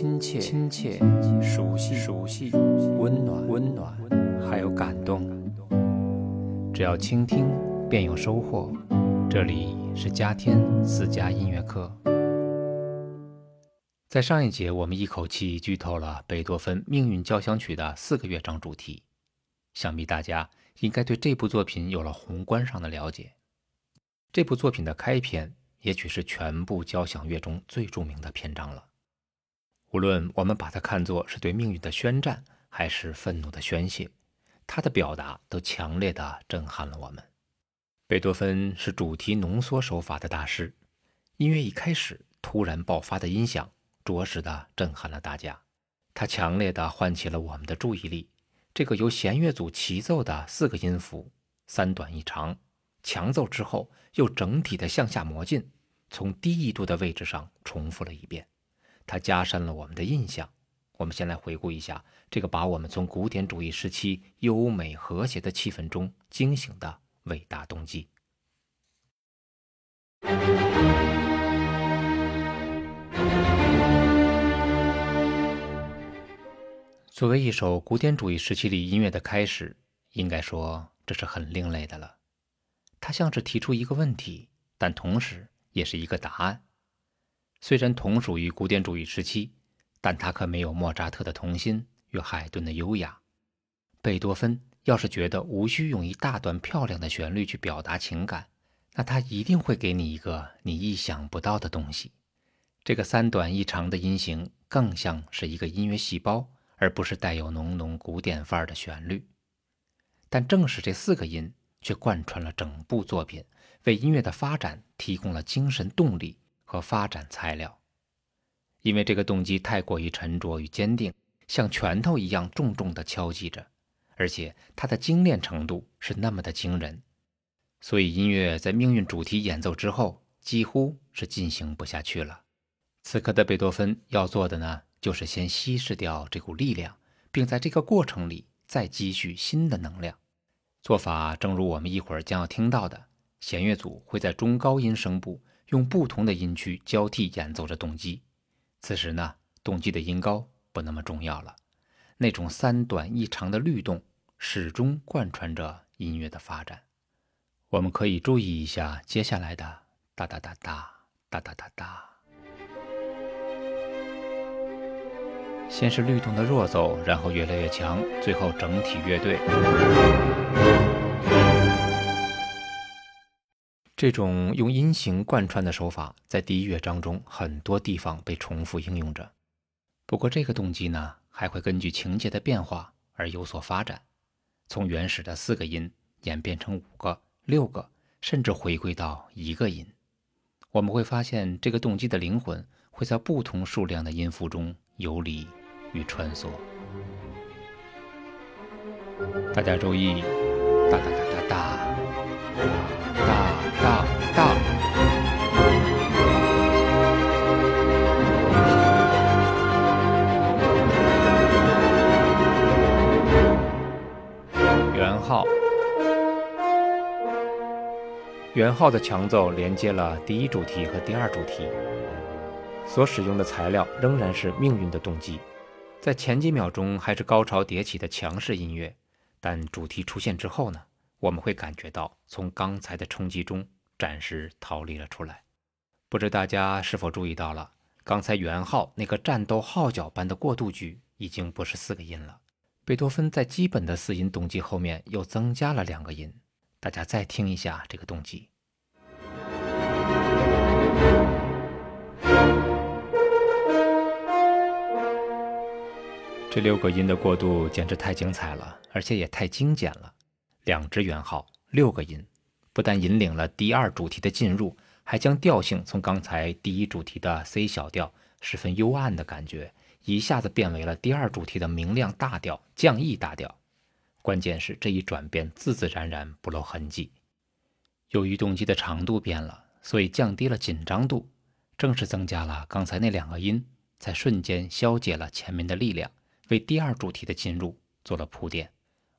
亲切、亲切、熟悉、熟悉、温暖、温暖，还有感动。只要倾听，便有收获。这里是嘉天私家音乐课。在上一节，我们一口气剧透了贝多芬《命运交响曲》的四个乐章主题，想必大家应该对这部作品有了宏观上的了解。这部作品的开篇，也许是全部交响乐中最著名的篇章了。无论我们把它看作是对命运的宣战，还是愤怒的宣泄，它的表达都强烈的震撼了我们。贝多芬是主题浓缩手法的大师，音乐一开始突然爆发的音响，着实的震撼了大家。它强烈的唤起了我们的注意力。这个由弦乐组齐奏的四个音符，三短一长，强奏之后又整体的向下磨进，从低一度的位置上重复了一遍。它加深了我们的印象。我们先来回顾一下这个把我们从古典主义时期优美和谐的气氛中惊醒的伟大动机。作为一首古典主义时期里音乐的开始，应该说这是很另类的了。它像是提出一个问题，但同时也是一个答案。虽然同属于古典主义时期，但他可没有莫扎特的童心与海顿的优雅。贝多芬要是觉得无需用一大段漂亮的旋律去表达情感，那他一定会给你一个你意想不到的东西。这个三短一长的音型更像是一个音乐细胞，而不是带有浓浓古典范儿的旋律。但正是这四个音，却贯穿了整部作品，为音乐的发展提供了精神动力。和发展材料，因为这个动机太过于沉着与坚定，像拳头一样重重地敲击着，而且它的精炼程度是那么的惊人，所以音乐在命运主题演奏之后，几乎是进行不下去了。此刻的贝多芬要做的呢，就是先稀释掉这股力量，并在这个过程里再积蓄新的能量。做法正如我们一会儿将要听到的，弦乐组会在中高音声部。用不同的音区交替演奏着动机，此时呢，动机的音高不那么重要了，那种三短一长的律动始终贯穿着音乐的发展。我们可以注意一下接下来的哒哒哒哒哒哒哒哒，先是律动的弱奏，然后越来越强，最后整体乐队。这种用音型贯穿的手法，在第一乐章中很多地方被重复应用着。不过，这个动机呢，还会根据情节的变化而有所发展，从原始的四个音演变成五个、六个，甚至回归到一个音。我们会发现，这个动机的灵魂会在不同数量的音符中游离与穿梭。大家注意，哒哒哒哒哒。大大圆号，圆号的强奏连接了第一主题和第二主题，所使用的材料仍然是命运的动机，在前几秒钟还是高潮迭起的强势音乐，但主题出现之后呢？我们会感觉到从刚才的冲击中暂时逃离了出来。不知大家是否注意到了，刚才元号那个战斗号角般的过渡句已经不是四个音了。贝多芬在基本的四音动机后面又增加了两个音。大家再听一下这个动机，这六个音的过渡简直太精彩了，而且也太精简了。两支圆号，六个音，不但引领了第二主题的进入，还将调性从刚才第一主题的 C 小调十分幽暗的感觉，一下子变为了第二主题的明亮大调降 E 大调。关键是这一转变自自然然不露痕迹。由于动机的长度变了，所以降低了紧张度，正是增加了刚才那两个音，才瞬间消解了前面的力量，为第二主题的进入做了铺垫。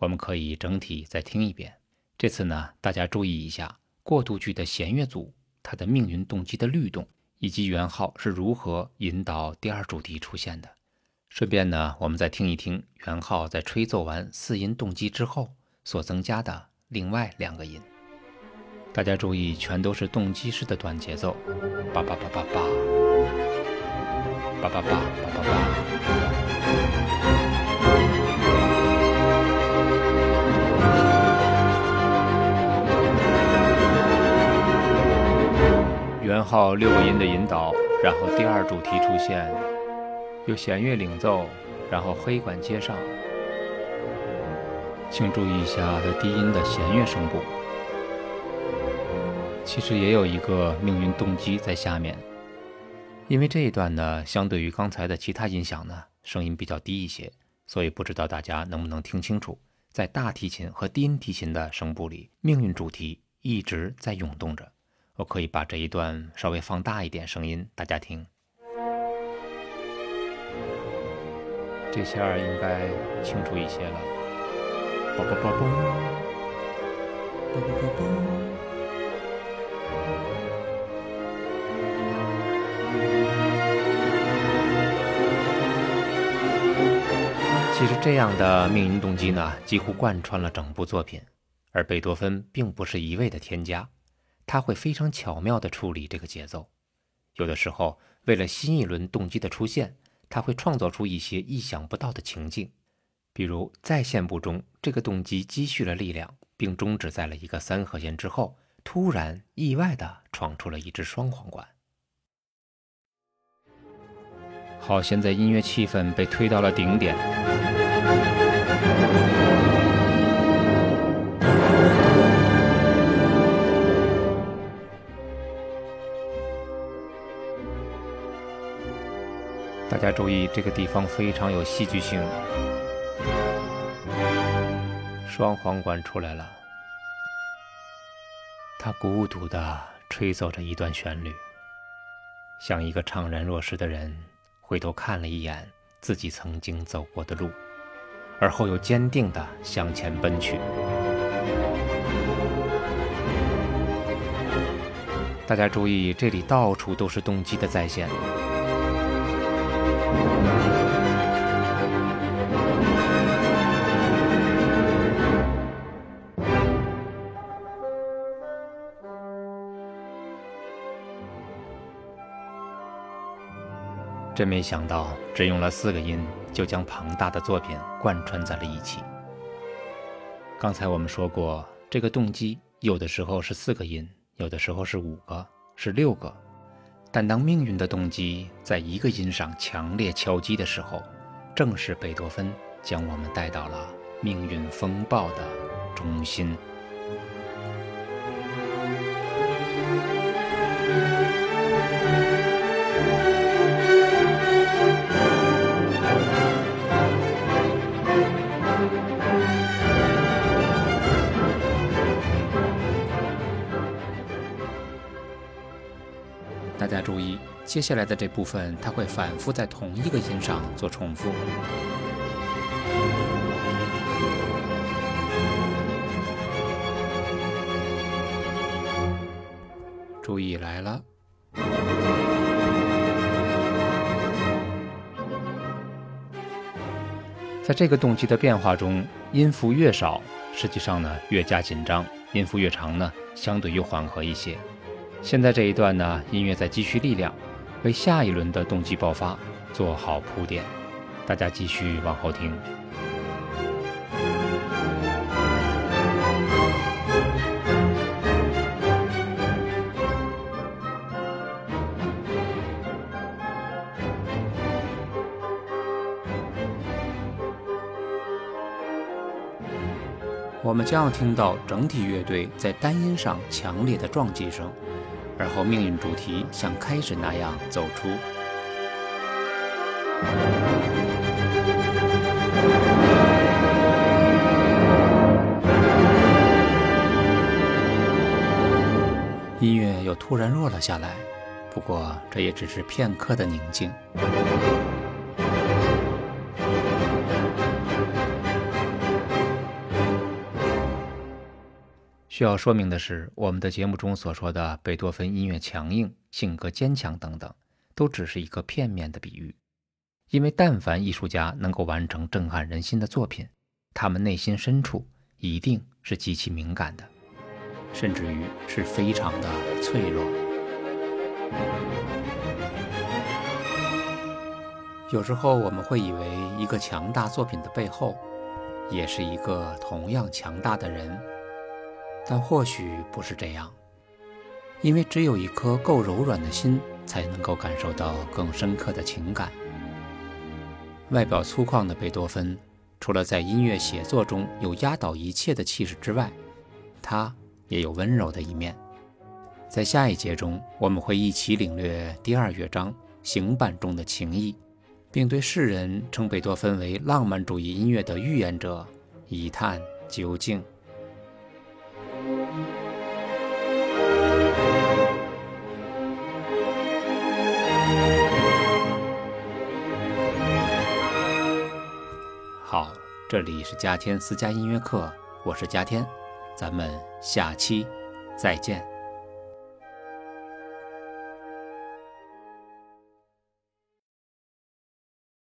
我们可以整体再听一遍。这次呢，大家注意一下过渡句的弦乐组，它的命运动机的律动以及元号是如何引导第二主题出现的。顺便呢，我们再听一听元号在吹奏完四音动机之后所增加的另外两个音。大家注意，全都是动机式的短节奏，叭叭叭叭叭，叭叭叭叭叭叭。靠六个音的引导，然后第二主题出现，由弦乐领奏，然后黑管接上。请注意一下的低音的弦乐声部，其实也有一个命运动机在下面。因为这一段呢，相对于刚才的其他音响呢，声音比较低一些，所以不知道大家能不能听清楚，在大提琴和低音提琴的声部里，命运主题一直在涌动着。我可以把这一段稍微放大一点声音，大家听。这下应该清楚一些了。其实这样的命运动机呢，几乎贯穿了整部作品，而贝多芬并不是一味的添加。他会非常巧妙地处理这个节奏，有的时候为了新一轮动机的出现，他会创造出一些意想不到的情境，比如在线部中，这个动机积蓄了力量，并终止在了一个三和弦之后，突然意外地闯出了一支双簧管。好，现在音乐气氛被推到了顶点。大家注意，这个地方非常有戏剧性。双簧管出来了，他孤独地吹奏着一段旋律，像一个怅然若失的人，回头看了一眼自己曾经走过的路，而后又坚定地向前奔去。大家注意，这里到处都是动机的再现。真没想到，只用了四个音，就将庞大的作品贯穿在了一起。刚才我们说过，这个动机有的时候是四个音，有的时候是五个，是六个。但当命运的动机在一个音上强烈敲击的时候，正是贝多芬将我们带到了命运风暴的中心。大家注意，接下来的这部分，它会反复在同一个音上做重复。注意来了，在这个动机的变化中，音符越少，实际上呢越加紧张；音符越长呢，相对又缓和一些。现在这一段呢，音乐在积蓄力量，为下一轮的动机爆发做好铺垫。大家继续往后听。我们将要听到整体乐队在单音上强烈的撞击声。而后，命运主题像开始那样走出。音乐又突然弱了下来，不过这也只是片刻的宁静。需要说明的是，我们的节目中所说的贝多芬音乐强硬，性格坚强等等，都只是一个片面的比喻。因为但凡艺术家能够完成震撼人心的作品，他们内心深处一定是极其敏感的，甚至于是非常的脆弱。有时候我们会以为一个强大作品的背后，也是一个同样强大的人，但或许不是这样。因为只有一颗够柔软的心，才能够感受到更深刻的情感。外表粗犷的贝多芬，除了在音乐写作中有压倒一切的气势之外，他也有温柔的一面。在下一节中，我们会一起领略第二乐章行板中的情意。并对世人称贝多芬为浪漫主义音乐的预言者一探究竟。这里是嘉天私家音乐课，我是嘉天，咱们下期再见。